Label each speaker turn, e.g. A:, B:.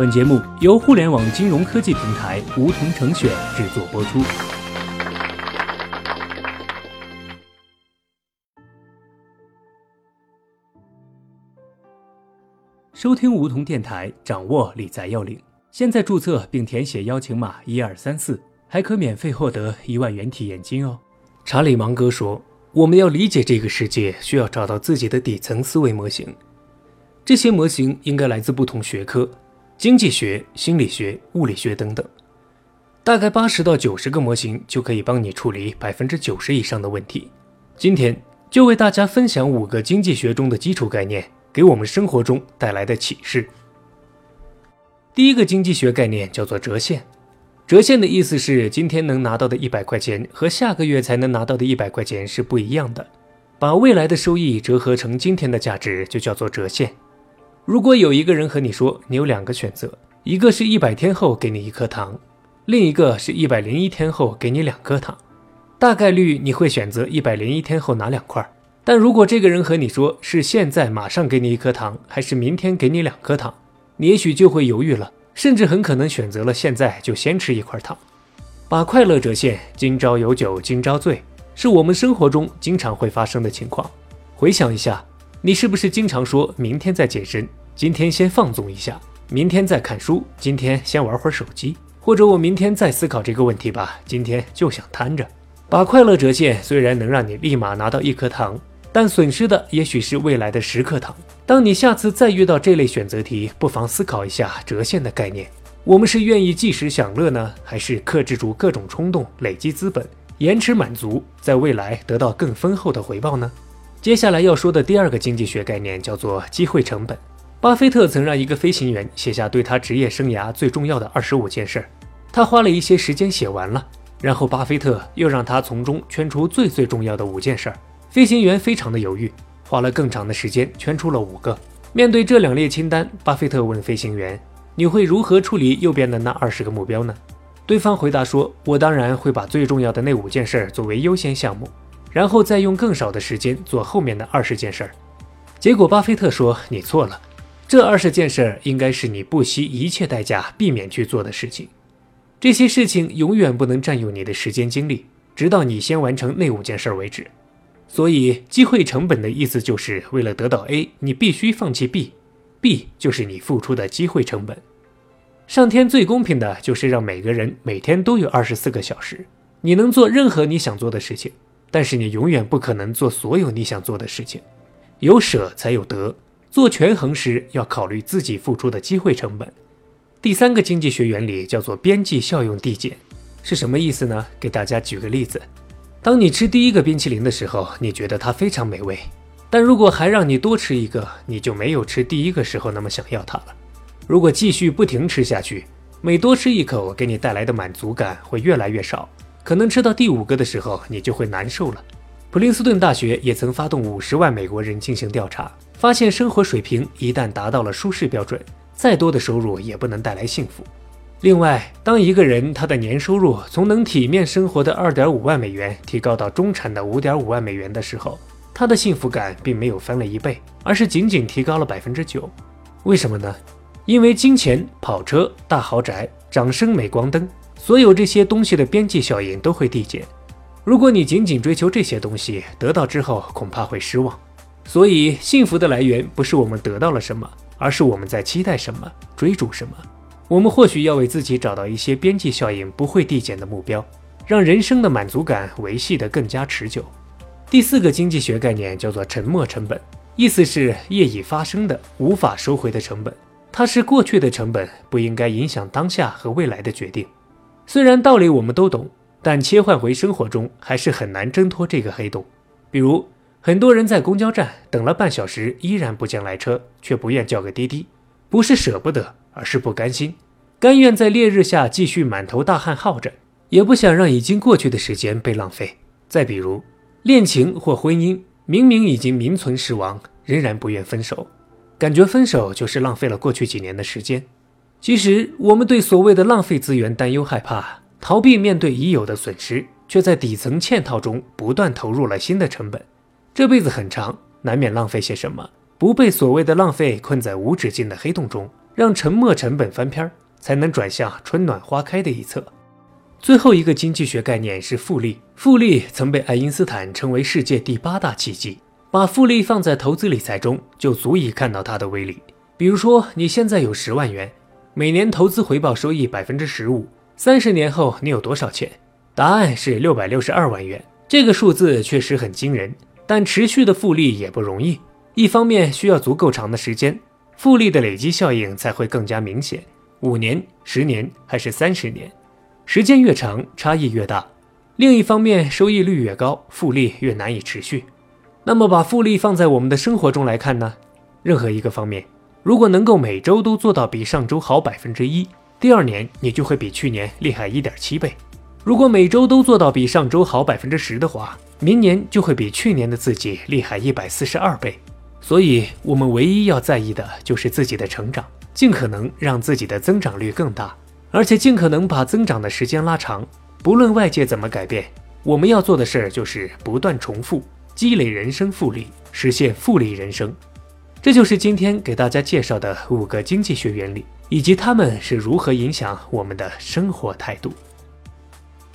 A: 本节目由互联网金融科技平台梧桐城选制作播出。收听梧桐电台，掌握理财要领。现在注册并填写邀请码一二三四，还可免费获得一万元体验金哦。查理芒格说：“我们要理解这个世界，需要找到自己的底层思维模型。这些模型应该来自不同学科。”经济学、心理学、物理学等等，大概八十到九十个模型就可以帮你处理百分之九十以上的问题。今天就为大家分享五个经济学中的基础概念，给我们生活中带来的启示。第一个经济学概念叫做折现。折现的意思是，今天能拿到的一百块钱和下个月才能拿到的一百块钱是不一样的，把未来的收益折合成今天的价值，就叫做折现。如果有一个人和你说，你有两个选择，一个是一百天后给你一颗糖，另一个是一百零一天后给你两颗糖，大概率你会选择一百零一天后拿两块。但如果这个人和你说是现在马上给你一颗糖，还是明天给你两颗糖，你也许就会犹豫了，甚至很可能选择了现在就先吃一块糖。把快乐折现，今朝有酒今朝醉，是我们生活中经常会发生的情况。回想一下，你是不是经常说明天再健身？今天先放纵一下，明天再看书。今天先玩会儿手机，或者我明天再思考这个问题吧。今天就想瘫着。把快乐折现，虽然能让你立马拿到一颗糖，但损失的也许是未来的十颗糖。当你下次再遇到这类选择题，不妨思考一下折现的概念。我们是愿意即时享乐呢，还是克制住各种冲动，累积资本，延迟满足，在未来得到更丰厚的回报呢？接下来要说的第二个经济学概念叫做机会成本。巴菲特曾让一个飞行员写下对他职业生涯最重要的二十五件事，他花了一些时间写完了，然后巴菲特又让他从中圈出最最重要的五件事。飞行员非常的犹豫，花了更长的时间圈出了五个。面对这两列清单，巴菲特问飞行员：“你会如何处理右边的那二十个目标呢？”对方回答说：“我当然会把最重要的那五件事作为优先项目，然后再用更少的时间做后面的二十件事。”结果巴菲特说：“你错了。”这二十件事应该是你不惜一切代价避免去做的事情，这些事情永远不能占用你的时间精力，直到你先完成那五件事为止。所以，机会成本的意思就是为了得到 A，你必须放弃 B，B 就是你付出的机会成本。上天最公平的就是让每个人每天都有二十四个小时，你能做任何你想做的事情，但是你永远不可能做所有你想做的事情。有舍才有得。做权衡时要考虑自己付出的机会成本。第三个经济学原理叫做边际效用递减，是什么意思呢？给大家举个例子：当你吃第一个冰淇淋的时候，你觉得它非常美味，但如果还让你多吃一个，你就没有吃第一个时候那么想要它了。如果继续不停吃下去，每多吃一口，给你带来的满足感会越来越少，可能吃到第五个的时候，你就会难受了。普林斯顿大学也曾发动五十万美国人进行调查。发现生活水平一旦达到了舒适标准，再多的收入也不能带来幸福。另外，当一个人他的年收入从能体面生活的二点五万美元提高到中产的五点五万美元的时候，他的幸福感并没有翻了一倍，而是仅仅提高了百分之九。为什么呢？因为金钱、跑车、大豪宅、掌声、镁光灯，所有这些东西的边际效应都会递减。如果你仅仅追求这些东西，得到之后恐怕会失望。所以，幸福的来源不是我们得到了什么，而是我们在期待什么、追逐什么。我们或许要为自己找到一些边际效应不会递减的目标，让人生的满足感维系得更加持久。第四个经济学概念叫做沉没成本，意思是业已发生的、无法收回的成本。它是过去的成本，不应该影响当下和未来的决定。虽然道理我们都懂，但切换回生活中还是很难挣脱这个黑洞。比如，很多人在公交站等了半小时，依然不见来车，却不愿叫个滴滴，不是舍不得，而是不甘心，甘愿在烈日下继续满头大汗耗着，也不想让已经过去的时间被浪费。再比如，恋情或婚姻明明已经名存实亡，仍然不愿分手，感觉分手就是浪费了过去几年的时间。其实，我们对所谓的浪费资源担忧害怕，逃避面对已有的损失，却在底层嵌套中不断投入了新的成本。这辈子很长，难免浪费些什么。不被所谓的浪费困在无止境的黑洞中，让沉没成本翻篇，才能转向春暖花开的一侧。最后一个经济学概念是复利，复利曾被爱因斯坦称为世界第八大奇迹。把复利放在投资理财中，就足以看到它的威力。比如说，你现在有十万元，每年投资回报收益百分之十五，三十年后你有多少钱？答案是六百六十二万元。这个数字确实很惊人，但持续的复利也不容易。一方面需要足够长的时间，复利的累积效应才会更加明显。五年、十年还是三十年，时间越长，差异越大。另一方面，收益率越高，复利越难以持续。那么，把复利放在我们的生活中来看呢？任何一个方面，如果能够每周都做到比上周好百分之一，第二年你就会比去年厉害一点七倍。如果每周都做到比上周好百分之十的话，明年就会比去年的自己厉害一百四十二倍。所以，我们唯一要在意的就是自己的成长，尽可能让自己的增长率更大，而且尽可能把增长的时间拉长。不论外界怎么改变，我们要做的事儿就是不断重复。积累人生复利，实现复利人生，这就是今天给大家介绍的五个经济学原理，以及它们是如何影响我们的生活态度。